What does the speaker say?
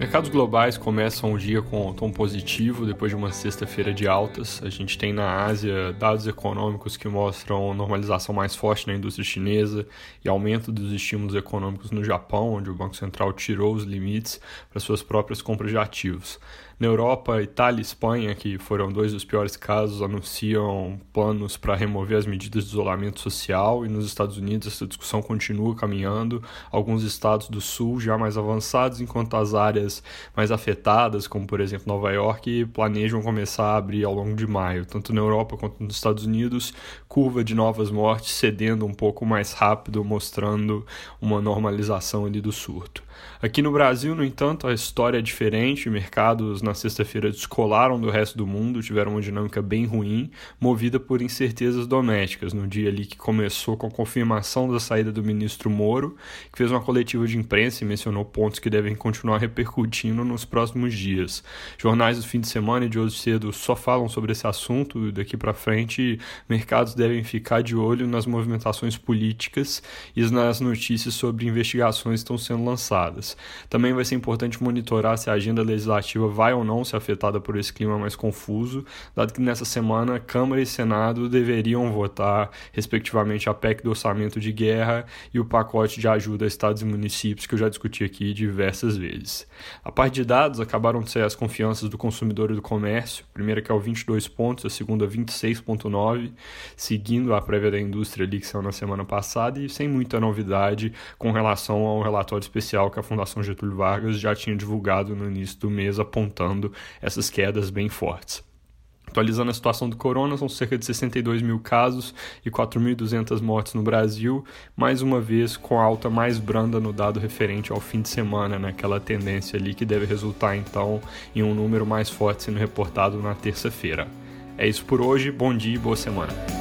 Mercados globais começam o dia com um tom positivo depois de uma sexta-feira de altas. A gente tem na Ásia dados econômicos que mostram normalização mais forte na indústria chinesa e aumento dos estímulos econômicos no Japão, onde o Banco Central tirou os limites para suas próprias compras de ativos. Na Europa, Itália e Espanha, que foram dois dos piores casos, anunciam planos para remover as medidas de isolamento social, e nos Estados Unidos essa discussão continua caminhando. Alguns estados do sul já mais avançados, enquanto as áreas mais afetadas, como por exemplo Nova York, planejam começar a abrir ao longo de maio, tanto na Europa quanto nos Estados Unidos, curva de novas mortes cedendo um pouco mais rápido, mostrando uma normalização ali do surto. Aqui no Brasil, no entanto, a história é diferente. Mercados na sexta-feira descolaram do resto do mundo, tiveram uma dinâmica bem ruim, movida por incertezas domésticas. No dia ali que começou com a confirmação da saída do ministro Moro, que fez uma coletiva de imprensa e mencionou pontos que devem continuar repercutindo nos próximos dias. Jornais do fim de semana e de hoje cedo só falam sobre esse assunto e daqui para frente mercados devem ficar de olho nas movimentações políticas e nas notícias sobre investigações que estão sendo lançadas. Também vai ser importante monitorar se a agenda legislativa vai ou não ser afetada por esse clima mais confuso, dado que nessa semana Câmara e Senado deveriam votar, respectivamente, a PEC do orçamento de guerra e o pacote de ajuda a estados e municípios, que eu já discuti aqui diversas vezes. A parte de dados acabaram de ser as confianças do consumidor e do comércio, a primeira que é o 22 pontos, a segunda 26,9, seguindo a prévia da indústria ali que saiu na semana passada e sem muita novidade com relação ao relatório especial que a Fundação Getúlio Vargas já tinha divulgado no início do mês, apontando essas quedas bem fortes. Atualizando a situação do corona, são cerca de 62 mil casos e 4.200 mortes no Brasil, mais uma vez com alta mais branda no dado referente ao fim de semana, né? tendência ali que deve resultar então em um número mais forte sendo reportado na terça-feira. É isso por hoje, bom dia e boa semana.